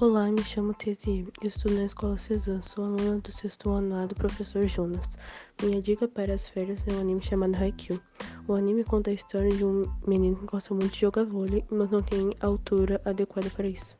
Olá, me chamo Tezie e estudo na Escola Cezanne. Sou aluna do sexto ano A do professor Jonas. Minha dica para as férias é um anime chamado Haikyuu. O anime conta a história de um menino que gosta muito de jogar vôlei, mas não tem altura adequada para isso.